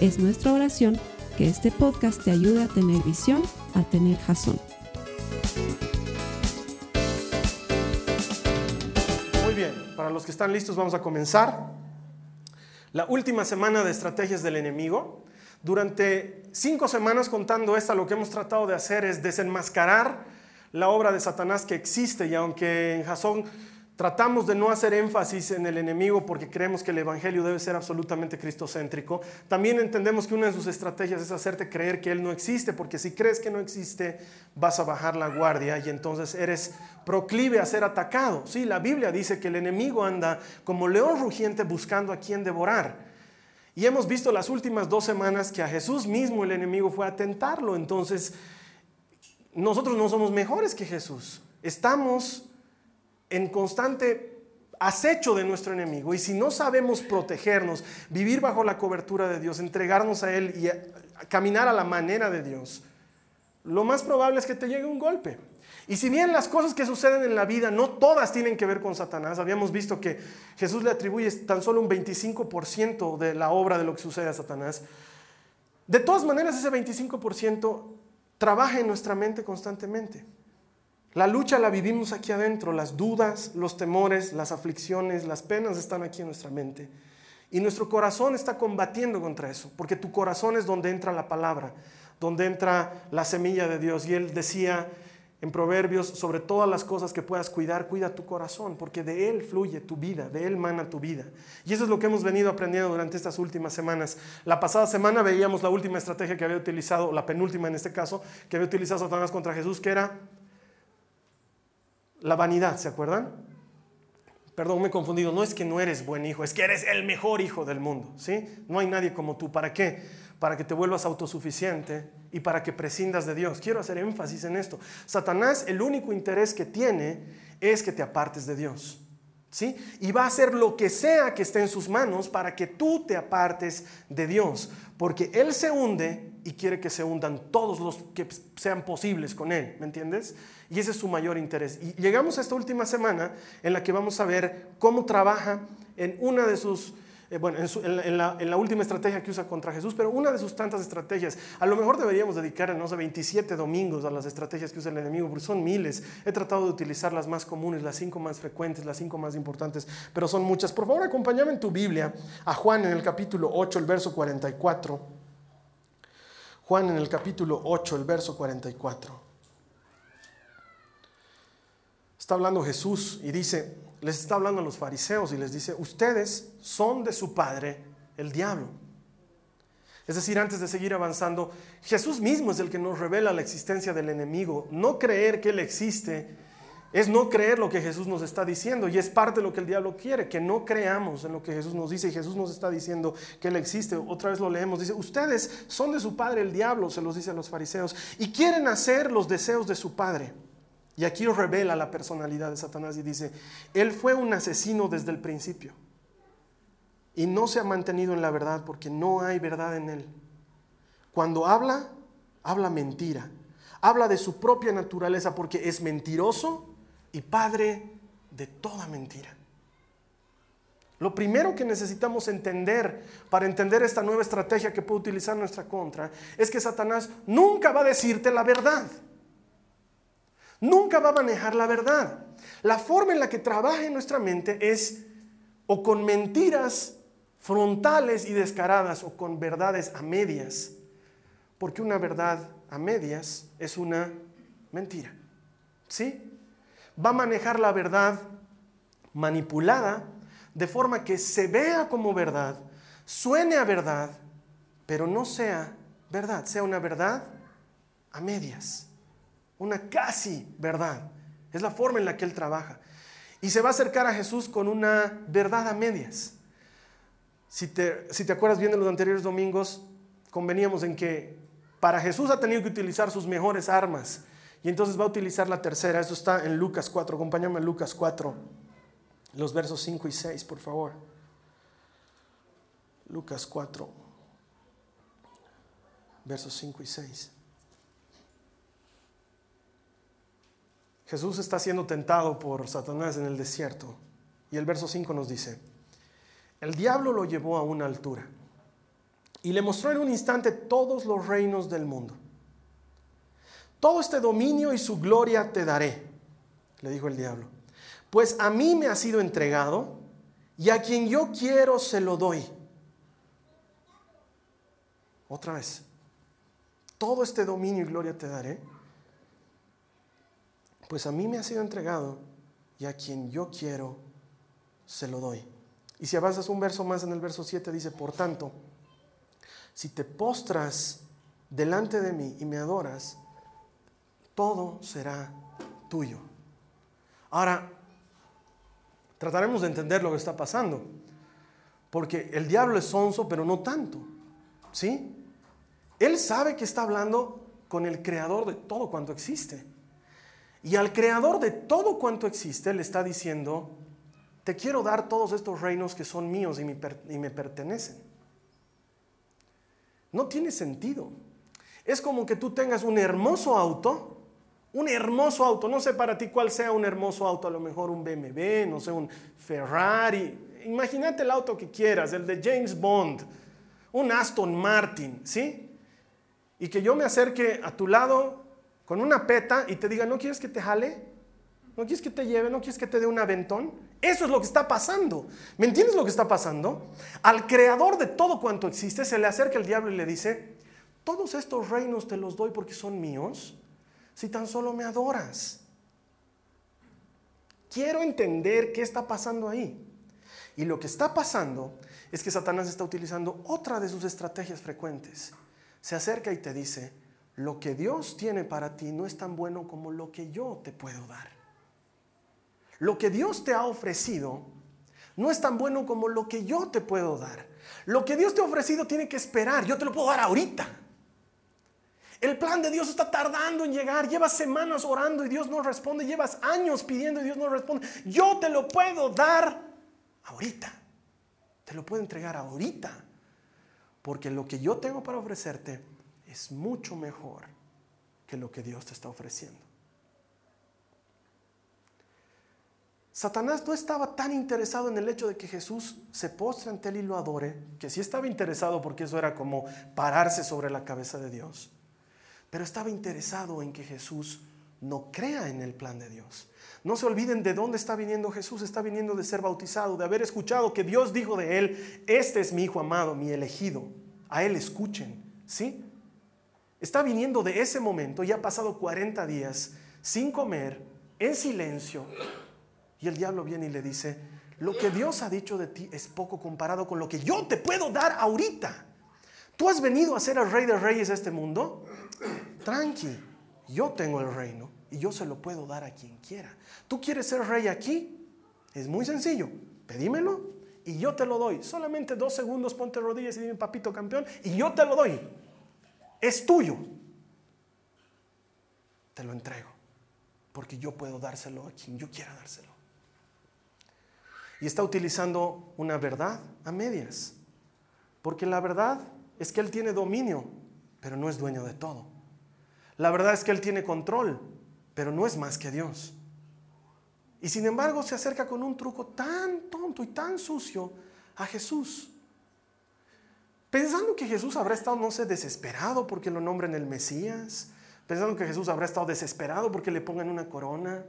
Es nuestra oración que este podcast te ayude a tener visión, a tener jazón. Muy bien, para los que están listos vamos a comenzar. La última semana de estrategias del enemigo. Durante cinco semanas contando esta, lo que hemos tratado de hacer es desenmascarar la obra de Satanás que existe y aunque en Jasón Tratamos de no hacer énfasis en el enemigo porque creemos que el Evangelio debe ser absolutamente cristocéntrico. También entendemos que una de sus estrategias es hacerte creer que Él no existe, porque si crees que no existe, vas a bajar la guardia y entonces eres proclive a ser atacado. Sí, la Biblia dice que el enemigo anda como león rugiente buscando a quien devorar. Y hemos visto las últimas dos semanas que a Jesús mismo el enemigo fue a tentarlo. Entonces, nosotros no somos mejores que Jesús. Estamos en constante acecho de nuestro enemigo. Y si no sabemos protegernos, vivir bajo la cobertura de Dios, entregarnos a Él y caminar a la manera de Dios, lo más probable es que te llegue un golpe. Y si bien las cosas que suceden en la vida no todas tienen que ver con Satanás, habíamos visto que Jesús le atribuye tan solo un 25% de la obra de lo que sucede a Satanás, de todas maneras ese 25% trabaja en nuestra mente constantemente. La lucha la vivimos aquí adentro, las dudas, los temores, las aflicciones, las penas están aquí en nuestra mente. Y nuestro corazón está combatiendo contra eso, porque tu corazón es donde entra la palabra, donde entra la semilla de Dios. Y él decía en Proverbios, sobre todas las cosas que puedas cuidar, cuida tu corazón, porque de él fluye tu vida, de él mana tu vida. Y eso es lo que hemos venido aprendiendo durante estas últimas semanas. La pasada semana veíamos la última estrategia que había utilizado, la penúltima en este caso, que había utilizado Satanás contra Jesús, que era la vanidad, ¿se acuerdan? Perdón, me he confundido. No es que no eres buen hijo, es que eres el mejor hijo del mundo, ¿sí? No hay nadie como tú. ¿Para qué? Para que te vuelvas autosuficiente y para que prescindas de Dios. Quiero hacer énfasis en esto. Satanás, el único interés que tiene es que te apartes de Dios. ¿Sí? Y va a hacer lo que sea que esté en sus manos para que tú te apartes de Dios, porque Él se hunde y quiere que se hundan todos los que sean posibles con Él, ¿me entiendes? Y ese es su mayor interés. Y llegamos a esta última semana en la que vamos a ver cómo trabaja en una de sus, eh, bueno, en, la, última estrategia que usa contra Jesús, pero una de sus tantas estrategias. A lo mejor deberíamos dedicar, no sé, 27 domingos a las estrategias que usa el enemigo, porque son miles. He tratado de utilizar las más comunes, las cinco más frecuentes, las cinco más importantes, pero son muchas. Por favor, acompáñame en tu Biblia a Juan en el capítulo 8, el verso 44. Juan en el capítulo 8, el verso 44. Está hablando Jesús y dice, les está hablando a los fariseos y les dice, ustedes son de su padre el diablo. Es decir, antes de seguir avanzando, Jesús mismo es el que nos revela la existencia del enemigo. No creer que Él existe es no creer lo que Jesús nos está diciendo y es parte de lo que el diablo quiere, que no creamos en lo que Jesús nos dice y Jesús nos está diciendo que Él existe. Otra vez lo leemos, dice, ustedes son de su padre el diablo, se los dice a los fariseos, y quieren hacer los deseos de su padre. Y aquí os revela la personalidad de Satanás y dice, Él fue un asesino desde el principio y no se ha mantenido en la verdad porque no hay verdad en Él. Cuando habla, habla mentira. Habla de su propia naturaleza porque es mentiroso y padre de toda mentira. Lo primero que necesitamos entender para entender esta nueva estrategia que puede utilizar nuestra contra es que Satanás nunca va a decirte la verdad. Nunca va a manejar la verdad. La forma en la que trabaja en nuestra mente es o con mentiras frontales y descaradas o con verdades a medias. Porque una verdad a medias es una mentira. ¿Sí? Va a manejar la verdad manipulada de forma que se vea como verdad, suene a verdad, pero no sea verdad, sea una verdad a medias una casi verdad. Es la forma en la que Él trabaja. Y se va a acercar a Jesús con una verdad a medias. Si te, si te acuerdas bien de los anteriores domingos, conveníamos en que para Jesús ha tenido que utilizar sus mejores armas. Y entonces va a utilizar la tercera. Eso está en Lucas 4. Acompáñame a Lucas 4, los versos 5 y 6, por favor. Lucas 4, versos 5 y 6. Jesús está siendo tentado por Satanás en el desierto. Y el verso 5 nos dice, el diablo lo llevó a una altura y le mostró en un instante todos los reinos del mundo. Todo este dominio y su gloria te daré, le dijo el diablo, pues a mí me ha sido entregado y a quien yo quiero se lo doy. Otra vez, todo este dominio y gloria te daré, pues a mí me ha sido entregado y a quien yo quiero se lo doy. Y si avanzas un verso más en el verso 7 dice, por tanto, si te postras delante de mí y me adoras, todo será tuyo. Ahora, trataremos de entender lo que está pasando, porque el diablo es sonso, pero no tanto, ¿sí? Él sabe que está hablando con el creador de todo cuanto existe. Y al creador de todo cuanto existe le está diciendo, te quiero dar todos estos reinos que son míos y me, pertenecen. No tiene sentido. Es como que tú tengas un hermoso auto, un hermoso auto, no sé para ti cuál sea un hermoso auto, a lo mejor un BMW, no sé, un Ferrari. Imagínate el auto que quieras, el de James Bond, un Aston Martin, ¿sí? Y que yo me acerque a tu lado con una peta y te diga, ¿no quieres que te jale? ¿No quieres que te lleve? ¿No quieres que te dé un aventón? Eso es lo que está pasando. ¿Me entiendes lo que está pasando? Al creador de todo cuanto existe se le acerca el diablo y le dice, todos estos reinos te los doy porque son míos, si tan solo me adoras. Quiero entender qué está pasando ahí. Y lo que está pasando es que Satanás está utilizando otra de sus estrategias frecuentes. Se acerca y te dice, lo que Dios tiene para ti no es tan bueno como lo que yo te puedo dar. Lo que Dios te ha ofrecido no es tan bueno como lo que yo te puedo dar. Lo que Dios te ha ofrecido tiene que esperar. Yo te lo puedo dar ahorita. El plan de Dios está tardando en llegar. Llevas semanas orando y Dios no responde. Llevas años pidiendo y Dios no responde. Yo te lo puedo dar ahorita. Te lo puedo entregar ahorita. Porque lo que yo tengo para ofrecerte es mucho mejor que lo que Dios te está ofreciendo. Satanás no estaba tan interesado en el hecho de que Jesús se postre ante él y lo adore, que sí estaba interesado porque eso era como pararse sobre la cabeza de Dios, pero estaba interesado en que Jesús no crea en el plan de Dios. No se olviden de dónde está viniendo Jesús, está viniendo de ser bautizado, de haber escuchado que Dios dijo de él, este es mi hijo amado, mi elegido, a él escuchen, ¿sí? Está viniendo de ese momento, ya ha pasado 40 días sin comer, en silencio, y el diablo viene y le dice, lo que Dios ha dicho de ti es poco comparado con lo que yo te puedo dar ahorita. ¿Tú has venido a ser el rey de reyes de este mundo? Tranqui, yo tengo el reino y yo se lo puedo dar a quien quiera. ¿Tú quieres ser rey aquí? Es muy sencillo, pedímelo y yo te lo doy. Solamente dos segundos, ponte rodillas y dime, papito campeón, y yo te lo doy. Es tuyo. Te lo entrego, porque yo puedo dárselo a quien yo quiera dárselo y está utilizando una verdad a medias. Porque la verdad es que Él tiene dominio, pero no es dueño de todo. La verdad es que Él tiene control, pero no es más que Dios. Y sin embargo se acerca con un truco tan tonto y tan sucio a Jesús. Pensando que Jesús habrá estado, no sé, desesperado porque lo nombren el Mesías. Pensando que Jesús habrá estado desesperado porque le pongan una corona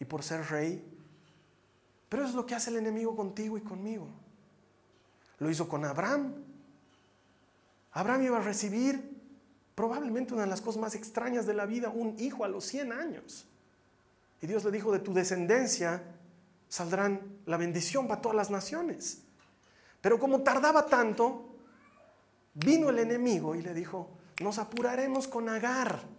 y por ser rey. Pero es lo que hace el enemigo contigo y conmigo. Lo hizo con Abraham. Abraham iba a recibir probablemente una de las cosas más extrañas de la vida, un hijo a los 100 años. Y Dios le dijo, de tu descendencia saldrán la bendición para todas las naciones. Pero como tardaba tanto, vino el enemigo y le dijo, nos apuraremos con Agar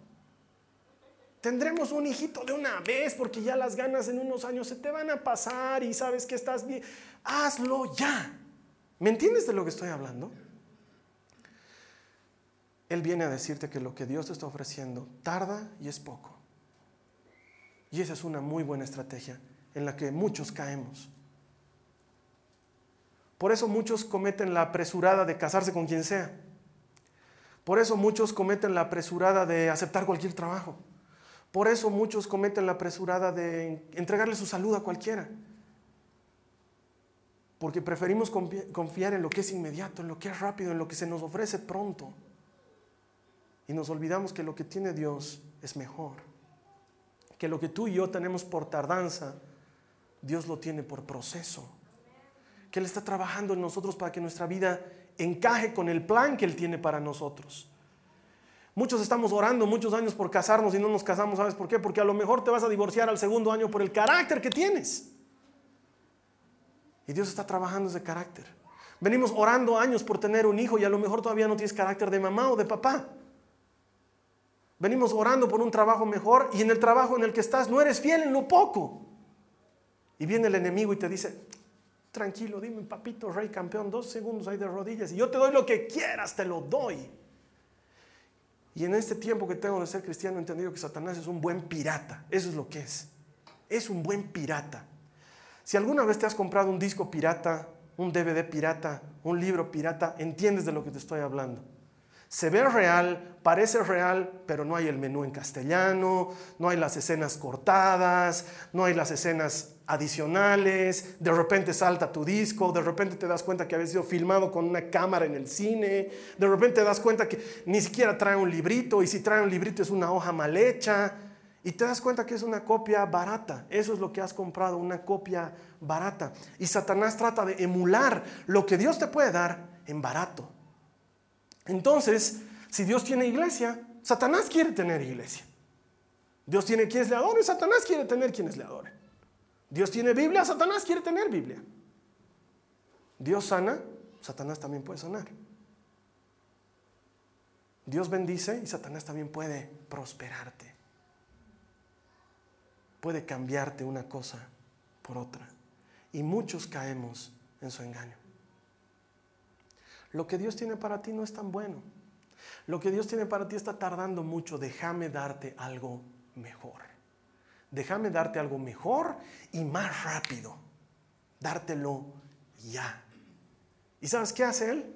Tendremos un hijito de una vez porque ya las ganas en unos años se te van a pasar y sabes que estás bien. Hazlo ya. ¿Me entiendes de lo que estoy hablando? Él viene a decirte que lo que Dios te está ofreciendo tarda y es poco. Y esa es una muy buena estrategia en la que muchos caemos. Por eso muchos cometen la apresurada de casarse con quien sea. Por eso muchos cometen la apresurada de aceptar cualquier trabajo. Por eso muchos cometen la apresurada de entregarle su salud a cualquiera. Porque preferimos confiar en lo que es inmediato, en lo que es rápido, en lo que se nos ofrece pronto. Y nos olvidamos que lo que tiene Dios es mejor. Que lo que tú y yo tenemos por tardanza, Dios lo tiene por proceso. Que Él está trabajando en nosotros para que nuestra vida encaje con el plan que Él tiene para nosotros. Muchos estamos orando muchos años por casarnos y no nos casamos, ¿sabes por qué? Porque a lo mejor te vas a divorciar al segundo año por el carácter que tienes. Y Dios está trabajando ese carácter. Venimos orando años por tener un hijo y a lo mejor todavía no tienes carácter de mamá o de papá. Venimos orando por un trabajo mejor y en el trabajo en el que estás no eres fiel en lo poco. Y viene el enemigo y te dice, tranquilo, dime, papito, rey campeón, dos segundos ahí de rodillas y yo te doy lo que quieras, te lo doy. Y en este tiempo que tengo de ser cristiano he entendido que Satanás es un buen pirata. Eso es lo que es. Es un buen pirata. Si alguna vez te has comprado un disco pirata, un DVD pirata, un libro pirata, entiendes de lo que te estoy hablando. Se ve real, parece real, pero no hay el menú en castellano, no hay las escenas cortadas, no hay las escenas adicionales, de repente salta tu disco, de repente te das cuenta que había sido filmado con una cámara en el cine, de repente te das cuenta que ni siquiera trae un librito y si trae un librito es una hoja mal hecha. Y te das cuenta que es una copia barata. Eso es lo que has comprado, una copia barata. Y Satanás trata de emular lo que Dios te puede dar en barato. Entonces, si Dios tiene iglesia, Satanás quiere tener iglesia. Dios tiene quienes le adoren, Satanás quiere tener quienes le adoren. Dios tiene Biblia, Satanás quiere tener Biblia. Dios sana, Satanás también puede sanar. Dios bendice y Satanás también puede prosperarte puede cambiarte una cosa por otra. Y muchos caemos en su engaño. Lo que Dios tiene para ti no es tan bueno. Lo que Dios tiene para ti está tardando mucho. Déjame darte algo mejor. Déjame darte algo mejor y más rápido. Dártelo ya. ¿Y sabes qué hace Él?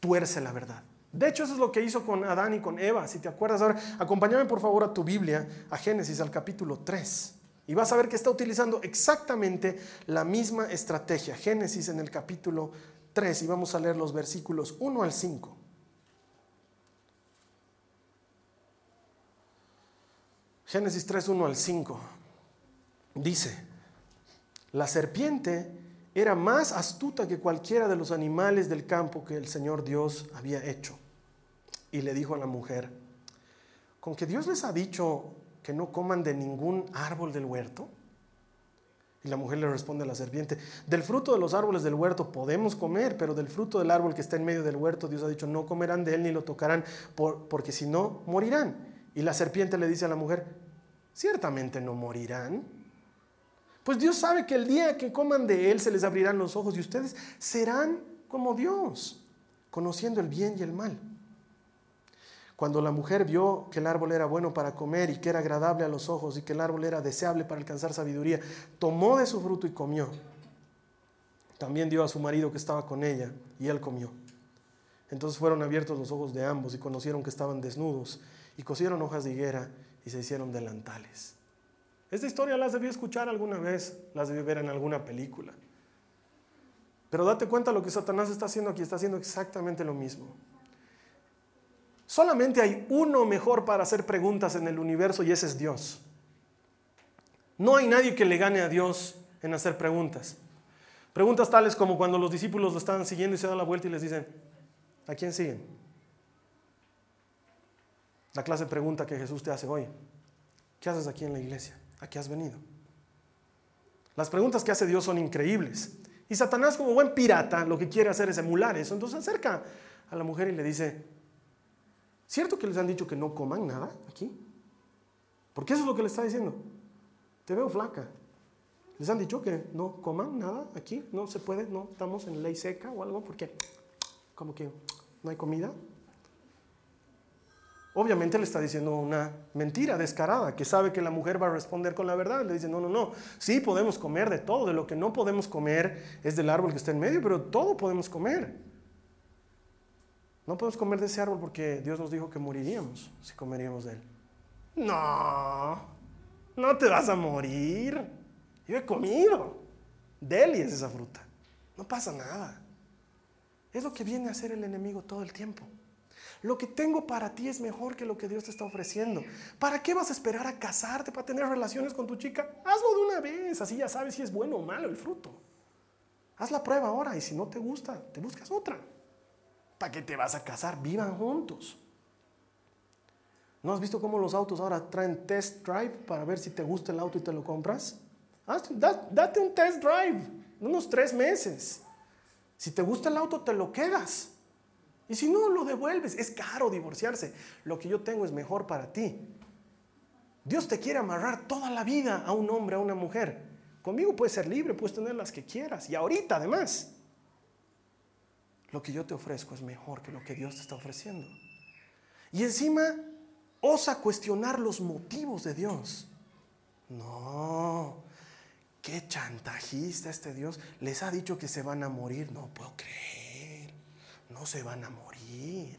Tuerce la verdad. De hecho, eso es lo que hizo con Adán y con Eva. Si te acuerdas ahora, acompáñame por favor a tu Biblia, a Génesis, al capítulo 3. Y vas a ver que está utilizando exactamente la misma estrategia. Génesis en el capítulo 3. Y vamos a leer los versículos 1 al 5. Génesis 3, 1 al 5. Dice, la serpiente era más astuta que cualquiera de los animales del campo que el Señor Dios había hecho y le dijo a la mujer, ¿con que Dios les ha dicho que no coman de ningún árbol del huerto? Y la mujer le responde a la serpiente, del fruto de los árboles del huerto podemos comer, pero del fruto del árbol que está en medio del huerto, Dios ha dicho, no comerán de él ni lo tocarán, porque si no, morirán. Y la serpiente le dice a la mujer, ciertamente no morirán. Pues Dios sabe que el día que coman de él se les abrirán los ojos y ustedes serán como Dios, conociendo el bien y el mal. Cuando la mujer vio que el árbol era bueno para comer y que era agradable a los ojos y que el árbol era deseable para alcanzar sabiduría, tomó de su fruto y comió. También dio a su marido que estaba con ella y él comió. Entonces fueron abiertos los ojos de ambos y conocieron que estaban desnudos y cosieron hojas de higuera y se hicieron delantales. Esta historia las debí escuchar alguna vez, las debí ver en alguna película. Pero date cuenta lo que Satanás está haciendo aquí, está haciendo exactamente lo mismo. Solamente hay uno mejor para hacer preguntas en el universo y ese es Dios. No hay nadie que le gane a Dios en hacer preguntas. Preguntas tales como cuando los discípulos lo estaban siguiendo y se dan la vuelta y les dicen, ¿a quién siguen? La clase de pregunta que Jesús te hace hoy. ¿Qué haces aquí en la iglesia? ¿A qué has venido? Las preguntas que hace Dios son increíbles. Y Satanás, como buen pirata, lo que quiere hacer es emular eso. Entonces acerca a la mujer y le dice, ¿Cierto que les han dicho que no coman nada aquí? Porque eso es lo que le está diciendo. Te veo flaca. Les han dicho que no coman nada aquí, no se puede, no estamos en ley seca o algo, porque como que no hay comida. Obviamente le está diciendo una mentira descarada, que sabe que la mujer va a responder con la verdad. Le dice, no, no, no, sí podemos comer de todo, de lo que no podemos comer es del árbol que está en medio, pero todo podemos comer. No podemos comer de ese árbol porque Dios nos dijo que moriríamos si comeríamos de él. No, no te vas a morir. Yo he comido. Deli es esa fruta. No pasa nada. Es lo que viene a hacer el enemigo todo el tiempo. Lo que tengo para ti es mejor que lo que Dios te está ofreciendo. ¿Para qué vas a esperar a casarte, para tener relaciones con tu chica? Hazlo de una vez, así ya sabes si es bueno o malo el fruto. Haz la prueba ahora y si no te gusta, te buscas otra. ¿Para qué te vas a casar? Vivan juntos. ¿No has visto cómo los autos ahora traen test drive para ver si te gusta el auto y te lo compras? date un test drive, unos tres meses. Si te gusta el auto, te lo quedas. Y si no, lo devuelves. Es caro divorciarse. Lo que yo tengo es mejor para ti. Dios te quiere amarrar toda la vida a un hombre, a una mujer. Conmigo puedes ser libre, puedes tener las que quieras. Y ahorita además. Lo que yo te ofrezco es mejor que lo que Dios te está ofreciendo. Y encima osa cuestionar los motivos de Dios. No, qué chantajista este Dios. Les ha dicho que se van a morir. No puedo creer no se van a morir.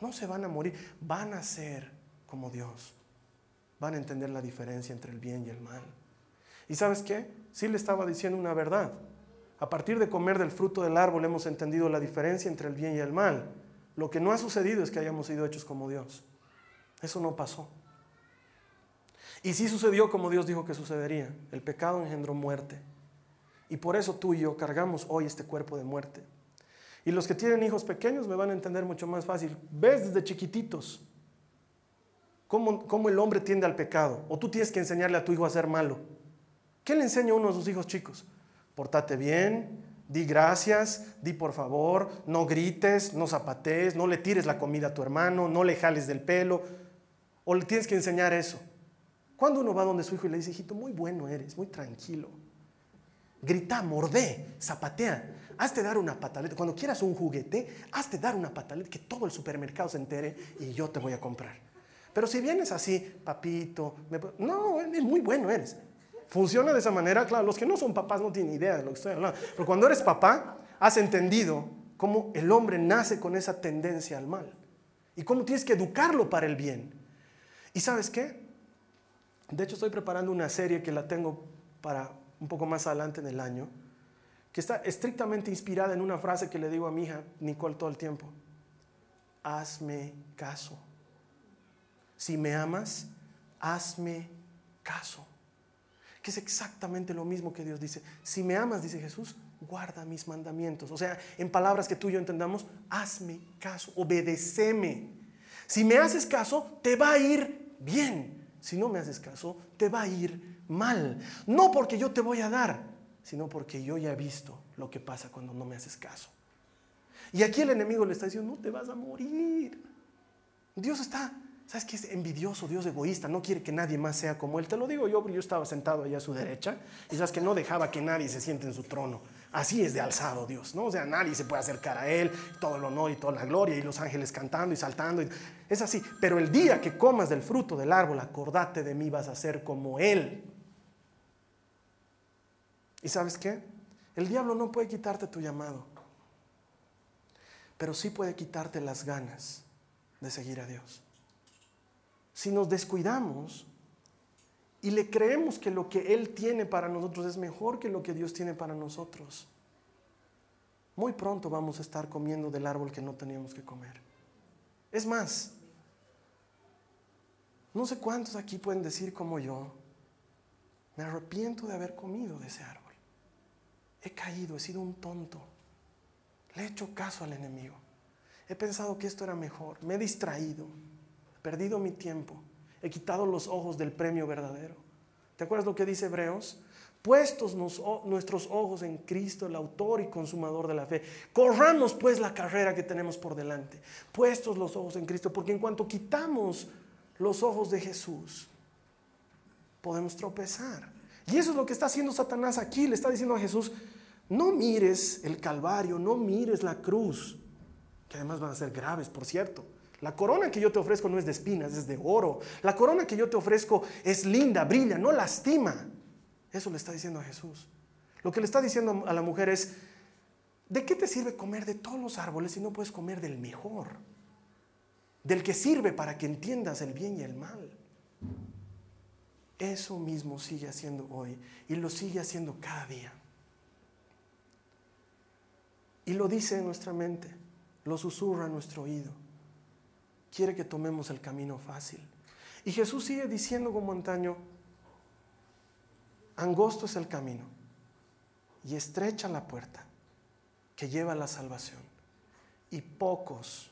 No se van a morir. Van a ser como Dios. Van a entender la diferencia entre el bien y el mal. ¿Y sabes qué? Sí le estaba diciendo una verdad. A partir de comer del fruto del árbol hemos entendido la diferencia entre el bien y el mal. Lo que no ha sucedido es que hayamos sido hechos como Dios. Eso no pasó. Y sí sucedió como Dios dijo que sucedería. El pecado engendró muerte. Y por eso tú y yo cargamos hoy este cuerpo de muerte. Y los que tienen hijos pequeños me van a entender mucho más fácil. Ves desde chiquititos cómo, el hombre tiende al pecado. O tú tienes que enseñarle a tu hijo a ser malo. ¿Qué le enseña a uno de sus hijos chicos? Portate bien, di gracias, di por favor, no grites, no zapatees, no le tires la comida a tu hermano, no le jales del pelo. O le tienes que enseñar eso. Cuando uno va donde su hijo y le dice, hijito, muy bueno eres, muy tranquilo. Grita, mordé, zapatea hazte dar una pataleta. Cuando quieras un juguete, hazte dar una pataleta que todo el supermercado se entere y yo te voy a comprar. Pero si vienes así, papito, no, es muy bueno eres. Funciona de esa manera, claro, los que no son papás no tienen idea de lo que estoy hablando. Pero cuando eres papá, has entendido cómo el hombre nace con esa tendencia al mal y cómo tienes que educarlo para el bien. ¿Y sabes qué? De hecho, estoy preparando una serie que la tengo para un poco más adelante en el año, que está estrictamente inspirada en una frase que le digo a mi hija Nicole todo el tiempo. Hazme caso. Si me amas, hazme caso. Que es exactamente lo mismo que Dios dice. Si me amas, dice Jesús, guarda mis mandamientos. O sea, en palabras que tú y yo entendamos, hazme caso, obedeceme. Si me haces caso, te va a ir bien. Si no me haces caso, te va a ir mal. No porque yo te voy a dar, sino porque yo ya he visto lo que pasa cuando no me haces caso. Y aquí el enemigo le está diciendo, no te vas a morir. Dios está, ¿sabes qué? Es envidioso, Dios egoísta, no quiere que nadie más sea como Él. Te lo digo yo, yo estaba sentado allá a su derecha y sabes que no dejaba que nadie se siente en su trono. Así es de alzado Dios, ¿no? O sea, nadie se puede acercar a Él, todo el honor y toda la gloria y los ángeles cantando y saltando. Es así. Pero el día que comas del fruto del árbol, acordate de mí, vas a ser como Él. ¿Y sabes qué? El diablo no puede quitarte tu llamado, pero sí puede quitarte las ganas de seguir a Dios. Si nos descuidamos y le creemos que lo que Él tiene para nosotros es mejor que lo que Dios tiene para nosotros, muy pronto vamos a estar comiendo del árbol que no teníamos que comer. Es más, no sé cuántos aquí pueden decir como yo, me arrepiento de haber comido de ese árbol he caído, he sido un tonto. Le he hecho caso al enemigo. He pensado que esto era mejor. Me he distraído. Perdido mi tiempo. He quitado los ojos del premio verdadero. ¿Te acuerdas lo que dice Hebreos? Puestos nuestros ojos en Cristo, el autor y consumador de la fe. Corramos pues la carrera que tenemos por delante. Puestos los ojos en Cristo, porque en cuanto quitamos los ojos de Jesús, podemos tropezar. Y eso es lo que está haciendo Satanás aquí. Le está diciendo a Jesús, no mires el Calvario, no mires la cruz, que además van a ser graves, por cierto. La corona que yo te ofrezco no es de espinas, es de oro. La corona que yo te ofrezco es linda, brilla, no lastima. Eso le está diciendo a Jesús. Lo que le está diciendo a la mujer es, ¿de qué te sirve comer de todos los árboles si no puedes comer del mejor? Del que sirve para que entiendas el bien y el mal. Eso mismo sigue haciendo hoy y lo sigue haciendo cada día. Y lo dice en nuestra mente, lo susurra en nuestro oído. Quiere que tomemos el camino fácil. Y Jesús sigue diciendo como antaño, angosto es el camino y estrecha la puerta que lleva a la salvación. Y pocos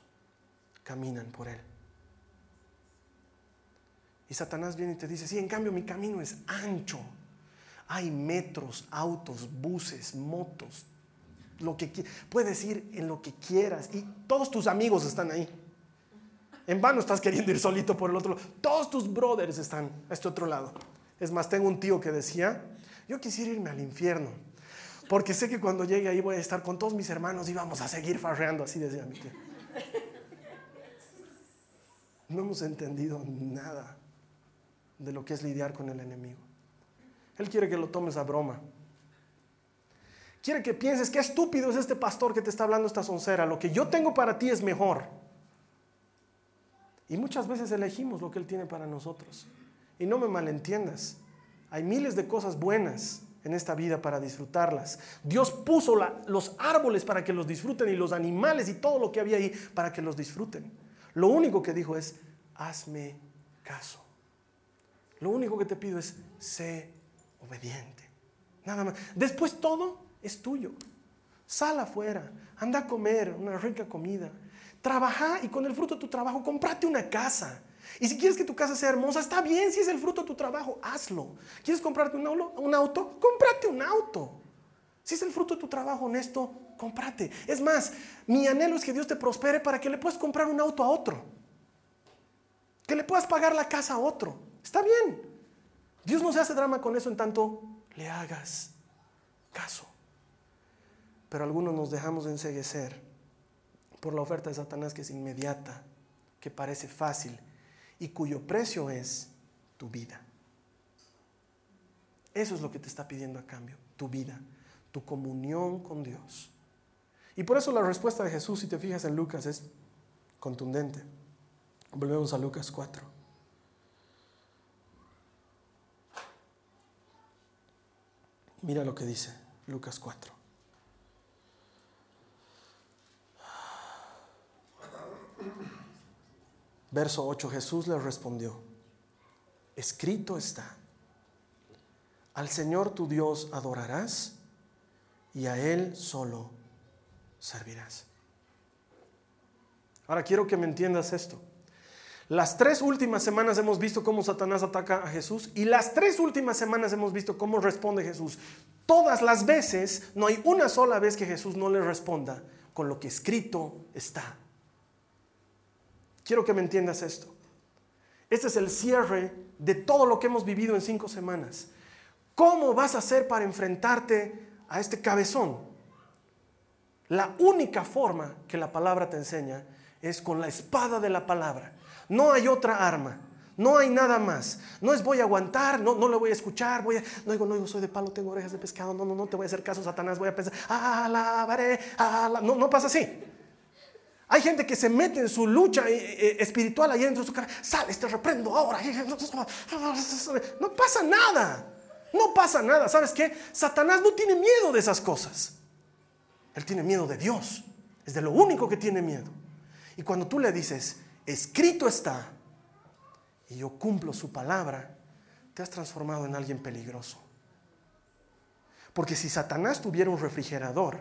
caminan por él. Y Satanás viene y te dice, sí, en cambio mi camino es ancho. Hay metros, autos, buses, motos, lo que puedes ir en lo que quieras y todos tus amigos están ahí. En vano estás queriendo ir solito por el otro lado. Todos tus brothers están a este otro lado. Es más, tengo un tío que decía, yo quisiera irme al infierno, porque sé que cuando llegue ahí voy a estar con todos mis hermanos y vamos a seguir farreando, así decía mi tío. No hemos entendido nada de lo que es lidiar con el enemigo. Él quiere que lo tomes a broma. Quiere que pienses qué estúpido es este pastor que te está hablando esta soncera. Lo que yo tengo para ti es mejor. Y muchas veces elegimos lo que Él tiene para nosotros. Y no me malentiendas. Hay miles de cosas buenas en esta vida para disfrutarlas. Dios puso los árboles para que los disfruten y los animales y todo lo que había ahí para que los disfruten. Lo único que dijo es, hazme caso. Lo único que te pido es, sé obediente. Nada más. Después todo es tuyo. Sal afuera, anda a comer una rica comida. Trabaja y con el fruto de tu trabajo, comprate una casa. Y si quieres que tu casa sea hermosa, está bien, si es el fruto de tu trabajo, hazlo. ¿Quieres comprarte un auto? Comprate un auto. Si es el fruto de tu trabajo honesto, comprate. Es más, mi anhelo es que Dios te prospere para que le puedas comprar un auto a otro. Que le puedas pagar la casa a otro. Está bien. Dios no se hace drama con eso en tanto le hagas caso. Pero algunos nos dejamos enseguecer por la oferta de Satanás que es inmediata, que parece fácil y cuyo precio es tu vida. Eso es lo que te está pidiendo a cambio, tu vida, tu comunión con Dios. Y por eso la respuesta de Jesús, si te fijas en Lucas, es contundente. Volvemos a Lucas 4. Mira lo que dice Lucas 4. Verso 8, Jesús le respondió, escrito está, al Señor tu Dios adorarás y a Él solo servirás. Ahora quiero que me entiendas esto. Las tres últimas semanas hemos visto cómo Satanás ataca a Jesús y las tres últimas semanas hemos visto cómo responde Jesús. Todas las veces, no hay una sola vez que Jesús no le responda con lo que escrito está. Quiero que me entiendas esto. Este es el cierre de todo lo que hemos vivido en cinco semanas. ¿Cómo vas a hacer para enfrentarte a este cabezón? La única forma que la palabra te enseña es con la espada de la palabra. No hay otra arma. No hay nada más. No es voy a aguantar, no, no le voy a escuchar, voy a, no digo, no digo, soy de palo, tengo orejas de pescado, no, no, no te voy a hacer caso, Satanás, voy a pensar, alabaré, ala. No, no pasa así. Hay gente que se mete en su lucha eh, eh, espiritual ahí dentro de su cara. Sale, te reprendo ahora. No pasa nada. No pasa nada. ¿Sabes qué? Satanás no tiene miedo de esas cosas. Él tiene miedo de Dios. Es de lo único que tiene miedo. Y cuando tú le dices, escrito está, y yo cumplo su palabra, te has transformado en alguien peligroso. Porque si Satanás tuviera un refrigerador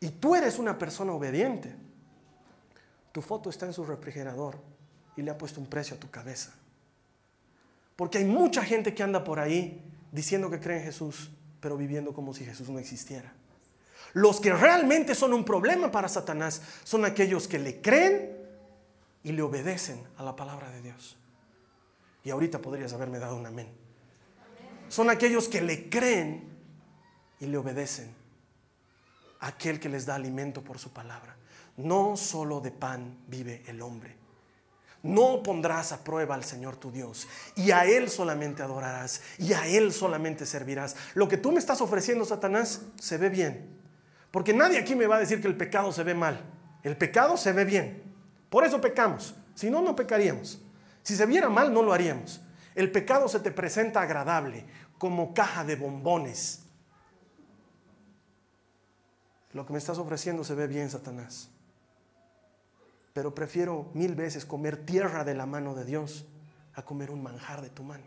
y tú eres una persona obediente, tu foto está en su refrigerador y le ha puesto un precio a tu cabeza. Porque hay mucha gente que anda por ahí diciendo que cree en Jesús, pero viviendo como si Jesús no existiera. Los que realmente son un problema para Satanás son aquellos que le creen y le obedecen a la palabra de Dios. Y ahorita podrías haberme dado un amén. Son aquellos que le creen y le obedecen a aquel que les da alimento por su palabra. No solo de pan vive el hombre. No pondrás a prueba al Señor tu Dios y a Él solamente adorarás y a Él solamente servirás. Lo que tú me estás ofreciendo, Satanás, se ve bien. Porque nadie aquí me va a decir que el pecado se ve mal. El pecado se ve bien. Por eso pecamos. Si no, no pecaríamos. Si se viera mal, no lo haríamos. El pecado se te presenta agradable, como caja de bombones. Lo que me estás ofreciendo se ve bien, Satanás. Pero prefiero mil veces comer tierra de la mano de Dios a comer un manjar de tu mano.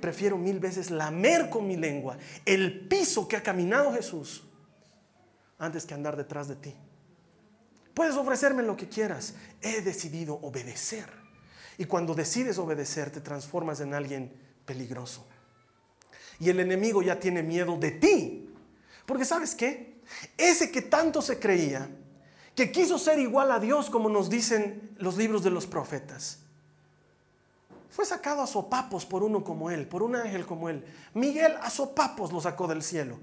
Prefiero mil veces lamer con mi lengua el piso que ha caminado Jesús antes que andar detrás de ti. Puedes ofrecerme lo que quieras. He decidido obedecer. Y cuando decides obedecer, te transformas en alguien peligroso. Y el enemigo ya tiene miedo de ti. Porque sabes qué? Ese que tanto se creía, que quiso ser igual a Dios, como nos dicen los libros de los profetas, fue sacado a sopapos por uno como él, por un ángel como él. Miguel a sopapos lo sacó del cielo.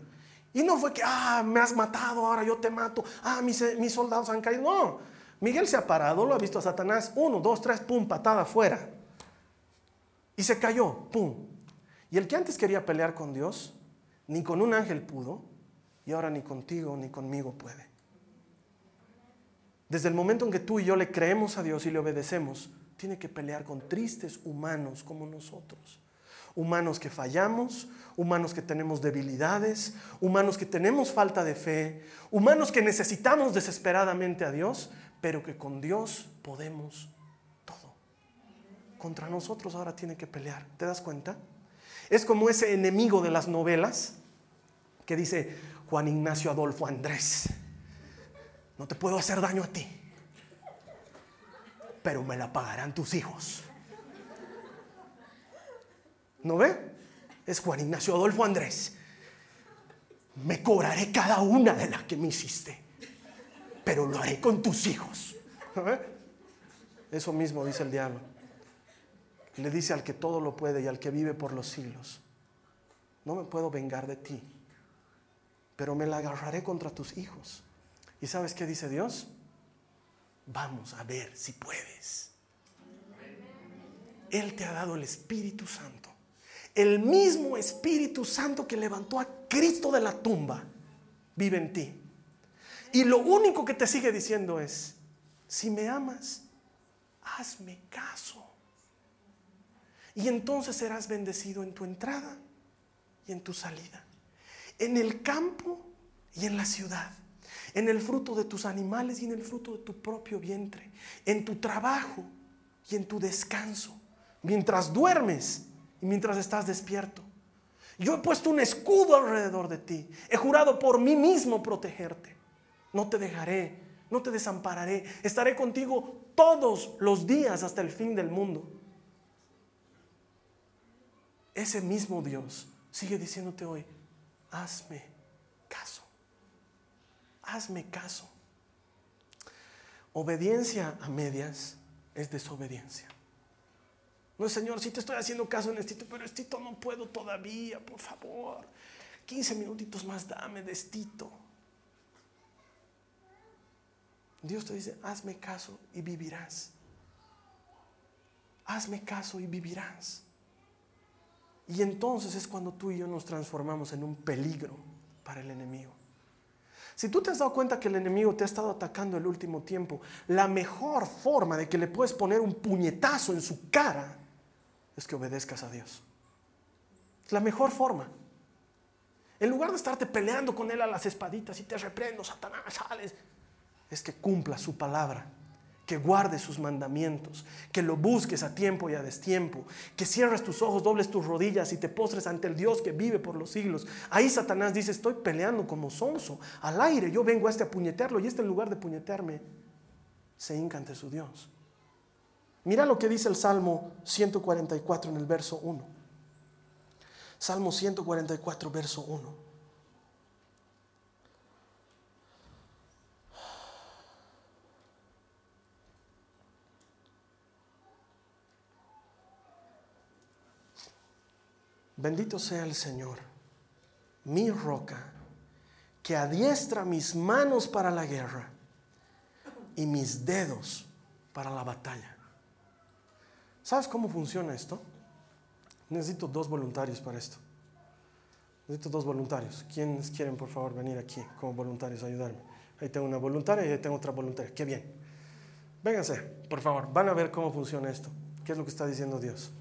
Y no fue que, ah, me has matado, ahora yo te mato, ah, mis, mis soldados han caído. No, Miguel se ha parado, lo ha visto a Satanás, uno, dos, tres, pum, patada afuera. Y se cayó, pum. Y el que antes quería pelear con Dios, ni con un ángel pudo, y ahora ni contigo ni conmigo puede. Desde el momento en que tú y yo le creemos a Dios y le obedecemos, tiene que pelear con tristes humanos como nosotros. Humanos que fallamos, humanos que tenemos debilidades, humanos que tenemos falta de fe, humanos que necesitamos desesperadamente a Dios, pero que con Dios podemos todo. Contra nosotros ahora tiene que pelear. ¿Te das cuenta? Es como ese enemigo de las novelas que dice Juan Ignacio Adolfo Andrés. No te puedo hacer daño a ti, pero me la pagarán tus hijos. ¿No ve? Es Juan Ignacio Adolfo Andrés. Me cobraré cada una de las que me hiciste pero lo haré con tus hijos. Eso mismo dice el diablo. Le dice al que todo lo puede y al que vive por los siglos, no me puedo vengar de ti, pero me la agarraré contra tus hijos. ¿Y sabes qué dice Dios? Vamos a ver si puedes. Él te ha dado el Espíritu Santo. El mismo Espíritu Santo que levantó a Cristo de la tumba vive en ti. Y lo único que te sigue diciendo es, si me amas, hazme caso. Y entonces serás bendecido en tu entrada y en tu salida, en el campo y en la ciudad, en el fruto de tus animales y en el fruto de tu propio vientre, en tu trabajo y en tu descanso, mientras duermes y mientras estás despierto. Yo he puesto un escudo alrededor de ti, he jurado por mí mismo protegerte. No te dejaré, no te desampararé. Estaré contigo todos los días hasta el fin del mundo. Ese mismo Dios sigue diciéndote hoy, hazme. Hazme caso. Obediencia a medias es desobediencia. No, Señor, si te estoy haciendo caso en estito, pero estito no puedo todavía, por favor. 15 minutitos más dame de estito. Dios te dice, hazme caso y vivirás. Hazme caso y vivirás. Y entonces es cuando tú y yo nos transformamos en un peligro para el enemigo. Si tú te has dado cuenta que el enemigo te ha estado atacando el último tiempo, la mejor forma de que le puedes poner un puñetazo en su cara es que obedezcas a Dios. Es la mejor forma. En lugar de estarte peleando con él a las espaditas y te reprendo, Satanás, sales es que cumpla su palabra, que guarde sus mandamientos, que lo busques a tiempo y a destiempo, que cierres tus ojos, dobles tus rodillas y te postres ante el Dios que vive por los siglos. Ahí Satanás dice, estoy peleando como sonso, al aire, yo vengo a este a puñetearlo y este en lugar de puñetearme, se hinca ante su Dios. Mira lo que dice el Salmo 144 en el verso 1. Salmo 144, verso 1. Bendito sea el Señor, mi roca, que adiestra mis manos para la guerra y mis dedos para la batalla. ¿Sabes cómo funciona esto? Necesito dos voluntarios para esto. Necesito dos voluntarios. ¿Quiénes quieren, por favor, venir aquí como voluntarios a ayudarme? Ahí tengo una voluntaria y ahí tengo otra voluntaria. Qué bien. Vénganse, por favor. Van a ver cómo funciona esto. ¿Qué es lo que está diciendo Dios?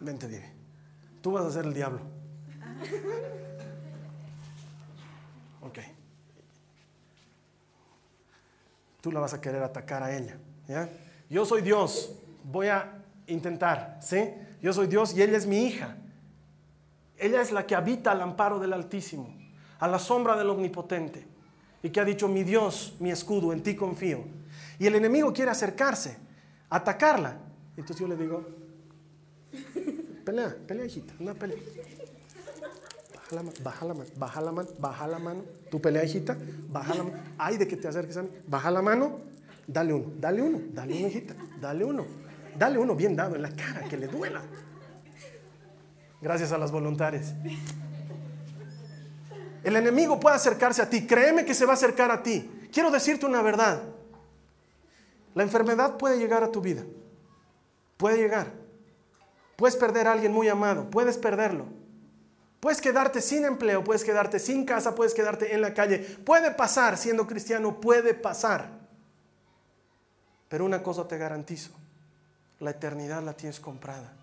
Vente, Diego. Tú vas a ser el diablo. Ok. Tú la vas a querer atacar a ella. ¿ya? Yo soy Dios. Voy a intentar. ¿sí? Yo soy Dios y ella es mi hija. Ella es la que habita al amparo del Altísimo, a la sombra del Omnipotente. Y que ha dicho, mi Dios, mi escudo, en ti confío. Y el enemigo quiere acercarse, atacarla. Entonces yo le digo, pelea, pelea hijita, una pelea. Baja la mano, baja la mano, baja la mano, baja la mano. Tu pelea hijita, baja la mano. Ay de que te acerques a mí. Baja la mano, dale uno, dale uno, dale uno hijita, dale uno. Dale uno bien dado en la cara, que le duela. Gracias a las voluntarias. El enemigo puede acercarse a ti. Créeme que se va a acercar a ti. Quiero decirte una verdad. La enfermedad puede llegar a tu vida. Puede llegar. Puedes perder a alguien muy amado. Puedes perderlo. Puedes quedarte sin empleo. Puedes quedarte sin casa. Puedes quedarte en la calle. Puede pasar siendo cristiano. Puede pasar. Pero una cosa te garantizo. La eternidad la tienes comprada.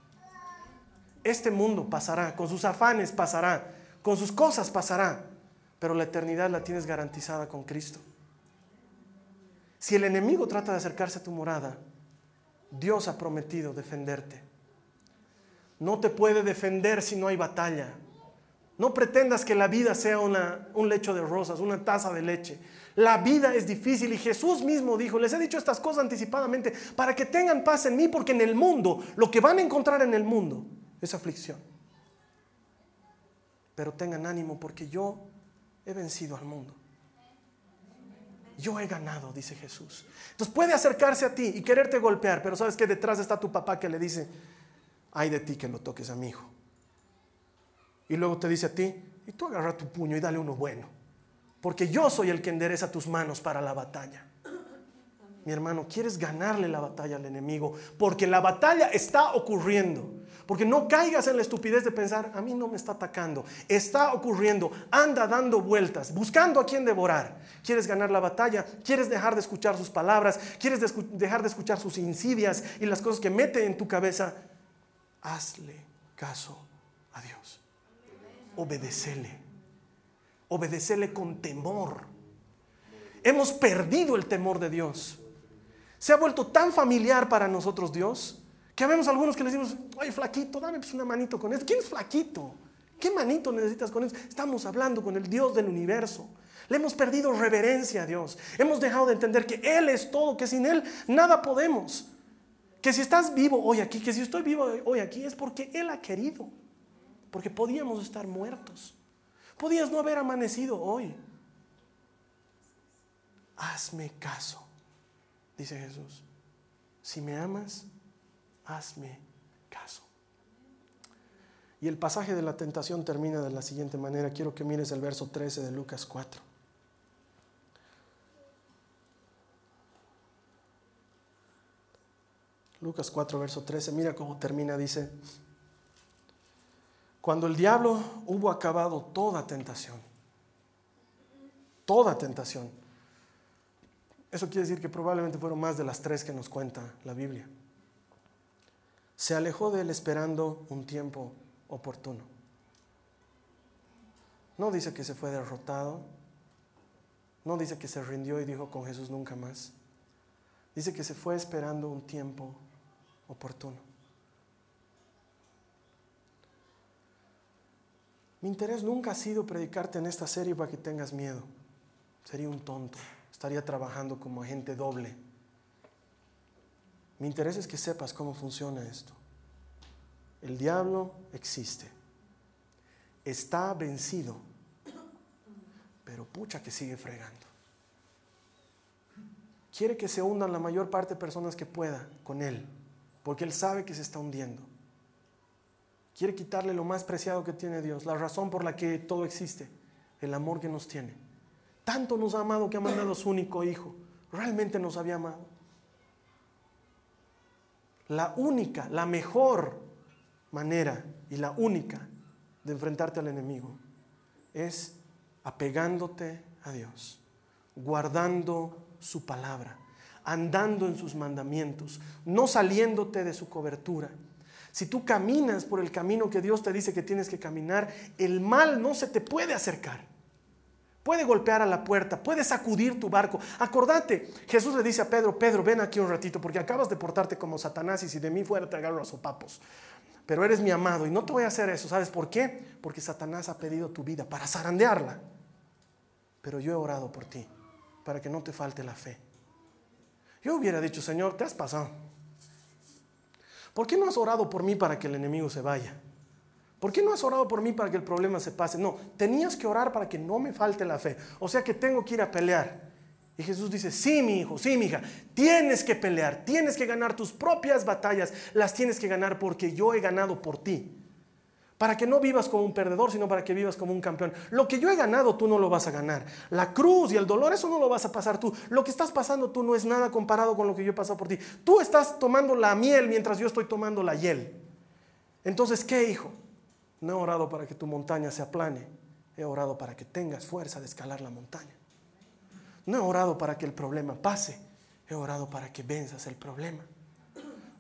Este mundo pasará. Con sus afanes pasará con sus cosas pasará, pero la eternidad la tienes garantizada con Cristo. Si el enemigo trata de acercarse a tu morada, Dios ha prometido defenderte. No te puede defender si no hay batalla. No pretendas que la vida sea una, un lecho de rosas, una taza de leche. La vida es difícil y Jesús mismo dijo, les he dicho estas cosas anticipadamente para que tengan paz en mí, porque en el mundo, lo que van a encontrar en el mundo es aflicción pero tengan ánimo porque yo he vencido al mundo. Yo he ganado, dice Jesús. Entonces puede acercarse a ti y quererte golpear, pero sabes que detrás está tu papá que le dice, ay de ti que lo toques a mi hijo. Y luego te dice a ti, y tú agarra tu puño y dale uno bueno, porque yo soy el que endereza tus manos para la batalla. Mi hermano, quieres ganarle la batalla al enemigo, porque la batalla está ocurriendo. Porque no caigas en la estupidez de pensar, a mí no me está atacando. Está ocurriendo, anda dando vueltas, buscando a quien devorar. ¿Quieres ganar la batalla? ¿Quieres dejar de escuchar sus palabras? ¿Quieres dejar de escuchar sus insidias y las cosas que mete en tu cabeza? Hazle caso a Dios. Obedecele. Obedecele con temor. Hemos perdido el temor de Dios. Se ha vuelto tan familiar para nosotros Dios que vemos algunos que les decimos, oye, flaquito, dame pues una manito con eso. ¿Quién es flaquito? ¿Qué manito necesitas con eso? Estamos hablando con el Dios del universo. Le hemos perdido reverencia a Dios. Hemos dejado de entender que Él es todo, que sin Él nada podemos. Que si estás vivo hoy aquí, que si estoy vivo hoy aquí, es porque Él ha querido. Porque podíamos estar muertos. Podías no haber amanecido hoy. Hazme caso, dice Jesús. Si me amas, hazme caso. Y el pasaje de la tentación termina de la siguiente manera. Quiero que mires el verso 13 de Lucas 4. Lucas 4, verso 13, mira cómo termina, dice, cuando el diablo hubo acabado toda tentación, toda tentación, eso quiere decir que probablemente fueron más de las tres que nos cuenta la Biblia se alejó de él esperando un tiempo oportuno. No dice que se fue derrotado, no dice que se rindió y dijo con Jesús nunca más. Dice que se fue esperando un tiempo oportuno. Mi interés nunca ha sido predicarte en esta serie para que tengas miedo. Sería un tonto. Estaría trabajando como agente doble mi interés es que sepas cómo funciona esto. El diablo existe. Está vencido. Pero pucha que sigue fregando. Quiere que se hundan la mayor parte de personas que pueda con él. Porque él sabe que se está hundiendo. Quiere quitarle lo más preciado que tiene Dios. La razón por la que todo existe. El amor que nos tiene. Tanto nos ha amado que ha mandado su único hijo. Realmente nos había amado. La única, la mejor manera y la única de enfrentarte al enemigo es apegándote a Dios, guardando su palabra, andando en sus mandamientos, no saliéndote de su cobertura. Si tú caminas por el camino que Dios te dice que tienes que caminar, el mal no se te puede acercar. Puede golpear a la puerta, puede sacudir tu barco. Acordate, Jesús le dice a Pedro, Pedro, ven aquí un ratito porque acabas de portarte como Satanás y si de mí fuera te agarro a sopapos. Pero eres mi amado y no te voy a hacer eso. ¿Sabes por qué? Porque Satanás ha pedido tu vida para zarandearla. Pero yo he orado por ti para que no te falte la fe. Yo hubiera dicho, Señor, te has pasado. ¿Por qué no has orado por mí para que el enemigo se vaya? ¿Por qué no has orado por mí para que el problema se pase? No, tenías que orar para que no me falte la fe. O sea que tengo que ir a pelear. Y Jesús dice, sí, mi hijo, sí, mi hija, tienes que pelear, tienes que ganar tus propias batallas, las tienes que ganar porque yo he ganado por ti. Para que no vivas como un perdedor, sino para que vivas como un campeón. Lo que yo he ganado, tú no lo vas a ganar. La cruz y el dolor, eso no lo vas a pasar tú. Lo que estás pasando tú no es nada comparado con lo que yo he pasado por ti. Tú estás tomando la miel mientras yo estoy tomando la hiel. Entonces, ¿qué, hijo? No he orado para que tu montaña se aplane. He orado para que tengas fuerza de escalar la montaña. No he orado para que el problema pase. He orado para que venzas el problema.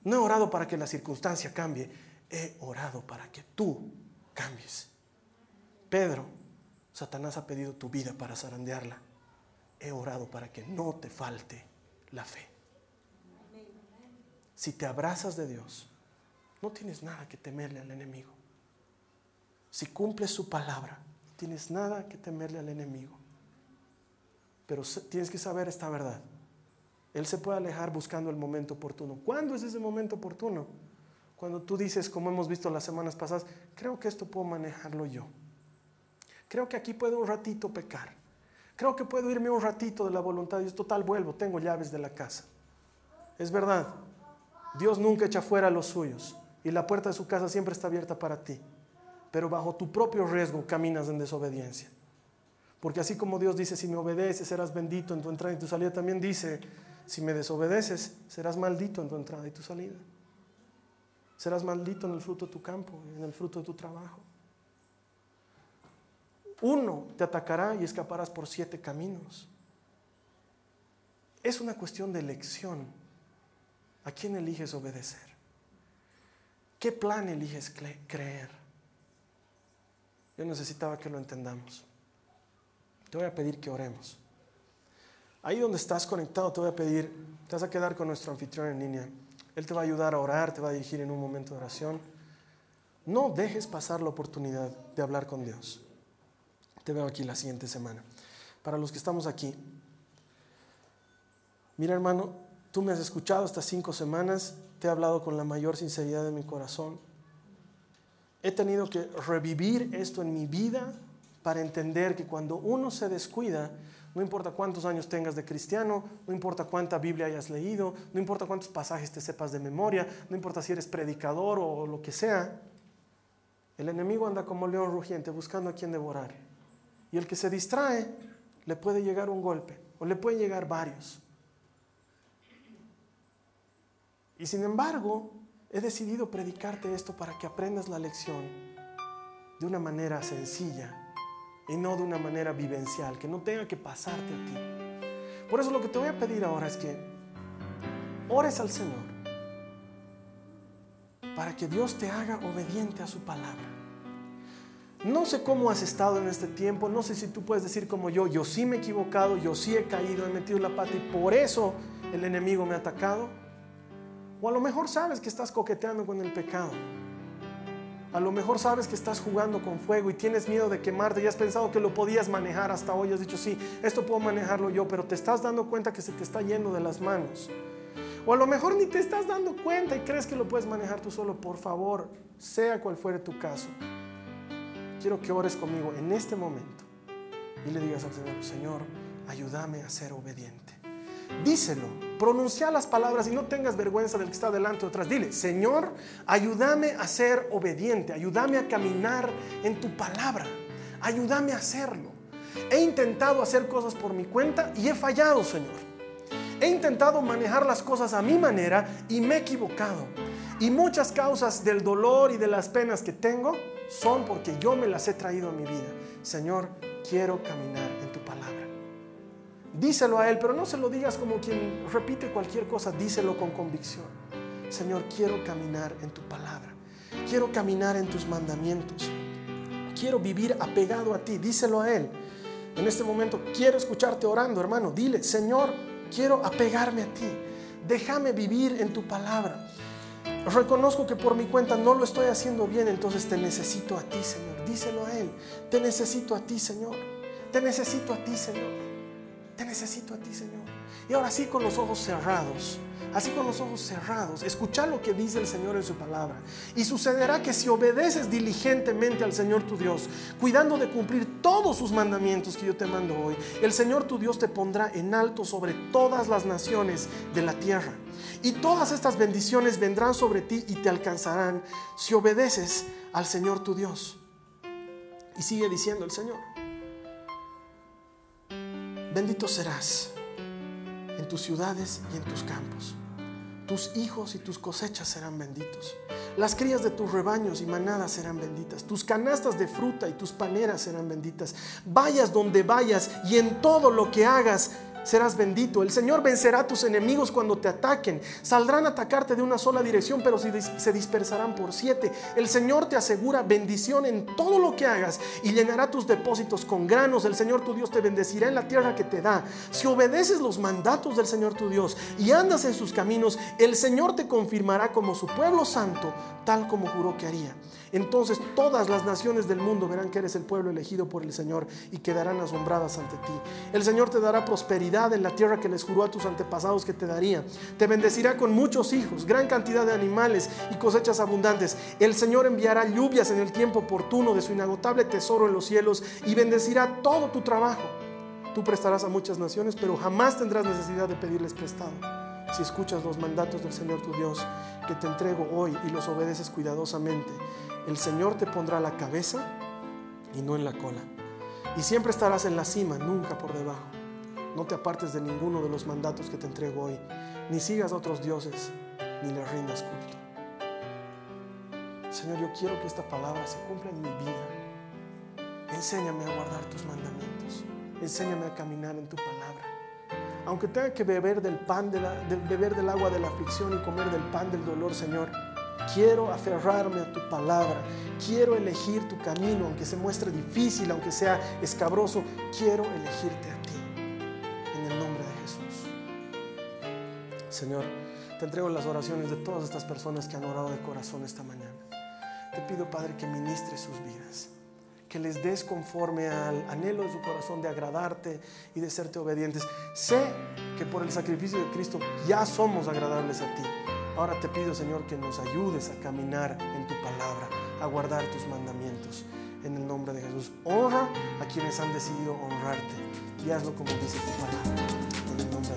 No he orado para que la circunstancia cambie he orado para que tú cambies. Pedro, Satanás ha pedido tu vida para zarandearla. He orado para que no te falte la fe. Si te abrazas de Dios, no tienes nada que temerle al enemigo. Si cumples su palabra, no tienes nada que temerle al enemigo. Pero tienes que saber esta verdad. Él se puede alejar buscando el momento oportuno. ¿Cuándo es ese momento oportuno? Cuando tú dices, como hemos visto las semanas pasadas, creo que esto puedo manejarlo yo. Creo que aquí puedo un ratito pecar. Creo que puedo irme un ratito de la voluntad de Dios. Total, vuelvo, tengo llaves de la casa. Es verdad, Dios nunca echa fuera a los suyos y la puerta de su casa siempre está abierta para ti. Pero bajo tu propio riesgo caminas en desobediencia. Porque así como Dios dice, si me obedeces serás bendito en tu entrada y tu salida, también dice, si me desobedeces serás maldito en tu entrada y tu salida. Serás maldito en el fruto de tu campo, en el fruto de tu trabajo. Uno te atacará y escaparás por siete caminos. Es una cuestión de elección. ¿A quién eliges obedecer? ¿Qué plan eliges creer? Yo necesitaba que lo entendamos. Te voy a pedir que oremos. Ahí donde estás conectado, te voy a pedir, te vas a quedar con nuestro anfitrión en línea. Él te va a ayudar a orar, te va a dirigir en un momento de oración. No dejes pasar la oportunidad de hablar con Dios. Te veo aquí la siguiente semana. Para los que estamos aquí, mira hermano, tú me has escuchado estas cinco semanas, te he hablado con la mayor sinceridad de mi corazón. He tenido que revivir esto en mi vida para entender que cuando uno se descuida, no importa cuántos años tengas de cristiano, no importa cuánta Biblia hayas leído, no importa cuántos pasajes te sepas de memoria, no importa si eres predicador o lo que sea, el enemigo anda como león rugiente buscando a quien devorar. Y el que se distrae, le puede llegar un golpe o le pueden llegar varios. Y sin embargo, he decidido predicarte esto para que aprendas la lección de una manera sencilla y no de una manera vivencial, que no tenga que pasarte a ti. Por eso lo que te voy a pedir ahora es que ores al Señor para que Dios te haga obediente a su palabra. No sé cómo has estado en este tiempo, no sé si tú puedes decir como yo, yo sí me he equivocado, yo sí he caído, he metido la pata y por eso el enemigo me ha atacado. O a lo mejor sabes que estás coqueteando con el pecado a lo mejor sabes que estás jugando con fuego y tienes miedo de quemarte y has pensado que lo podías manejar hasta hoy. Has dicho, sí, esto puedo manejarlo yo, pero te estás dando cuenta que se te está yendo de las manos. O a lo mejor ni te estás dando cuenta y crees que lo puedes manejar tú solo. Por favor, sea cual fuere tu caso, quiero que ores conmigo en este momento y le digas al Señor, Señor, ayúdame a ser obediente. Díselo, pronuncia las palabras y no tengas vergüenza del que está delante o atrás. Dile, Señor, ayúdame a ser obediente, ayúdame a caminar en tu palabra, ayúdame a hacerlo. He intentado hacer cosas por mi cuenta y he fallado, Señor. He intentado manejar las cosas a mi manera y me he equivocado. Y muchas causas del dolor y de las penas que tengo son porque yo me las he traído a mi vida. Señor, quiero caminar en tu palabra. Díselo a Él, pero no se lo digas como quien repite cualquier cosa, díselo con convicción. Señor, quiero caminar en tu palabra. Quiero caminar en tus mandamientos. Quiero vivir apegado a ti. Díselo a Él. En este momento quiero escucharte orando, hermano. Dile, Señor, quiero apegarme a ti. Déjame vivir en tu palabra. Reconozco que por mi cuenta no lo estoy haciendo bien, entonces te necesito a ti, Señor. Díselo a Él. Te necesito a ti, Señor. Te necesito a ti, Señor. Te necesito a ti, Señor. Y ahora sí con los ojos cerrados así con los ojos cerrados, escucha lo que dice el Señor en su palabra. Y sucederá que si obedeces diligentemente al Señor tu Dios, cuidando de cumplir todos sus mandamientos que yo te mando hoy, el Señor tu Dios te pondrá en alto sobre todas las naciones de la tierra. Y todas estas bendiciones vendrán sobre ti y te alcanzarán si obedeces al Señor tu Dios. Y sigue diciendo el Señor, bendito serás en tus ciudades y en tus campos. Tus hijos y tus cosechas serán benditos. Las crías de tus rebaños y manadas serán benditas. Tus canastas de fruta y tus paneras serán benditas. Vayas donde vayas y en todo lo que hagas serás bendito. El Señor vencerá a tus enemigos cuando te ataquen. Saldrán a atacarte de una sola dirección, pero se dispersarán por siete. El Señor te asegura bendición en todo lo que hagas y llenará tus depósitos con granos. El Señor tu Dios te bendecirá en la tierra que te da. Si obedeces los mandatos del Señor tu Dios y andas en sus caminos, el Señor te confirmará como su pueblo santo, tal como juró que haría. Entonces todas las naciones del mundo verán que eres el pueblo elegido por el Señor y quedarán asombradas ante ti. El Señor te dará prosperidad en la tierra que les juró a tus antepasados que te daría. Te bendecirá con muchos hijos, gran cantidad de animales y cosechas abundantes. El Señor enviará lluvias en el tiempo oportuno de su inagotable tesoro en los cielos y bendecirá todo tu trabajo. Tú prestarás a muchas naciones, pero jamás tendrás necesidad de pedirles prestado si escuchas los mandatos del Señor tu Dios que te entrego hoy y los obedeces cuidadosamente, el Señor te pondrá la cabeza y no en la cola. Y siempre estarás en la cima, nunca por debajo. No te apartes de ninguno de los mandatos que te entrego hoy, ni sigas a otros dioses, ni le rindas culto. Señor, yo quiero que esta palabra se cumpla en mi vida. Enséñame a guardar tus mandamientos. Enséñame a caminar en tu palabra aunque tenga que beber del pan, de, beber del agua de la aflicción y comer del pan del dolor, Señor, quiero aferrarme a tu palabra, quiero elegir tu camino, aunque se muestre difícil, aunque sea escabroso, quiero elegirte Señor, te entrego las oraciones de todas estas personas que han orado de corazón esta mañana. Te pido, Padre, que ministre sus vidas que les des conforme al anhelo de su corazón de agradarte y de serte obedientes. Sé que por el sacrificio de Cristo ya somos agradables a ti. Ahora te pido, Señor, que nos ayudes a caminar en tu palabra, a guardar tus mandamientos. En el nombre de Jesús, honra a quienes han decidido honrarte y hazlo como dice tu palabra. En el nombre de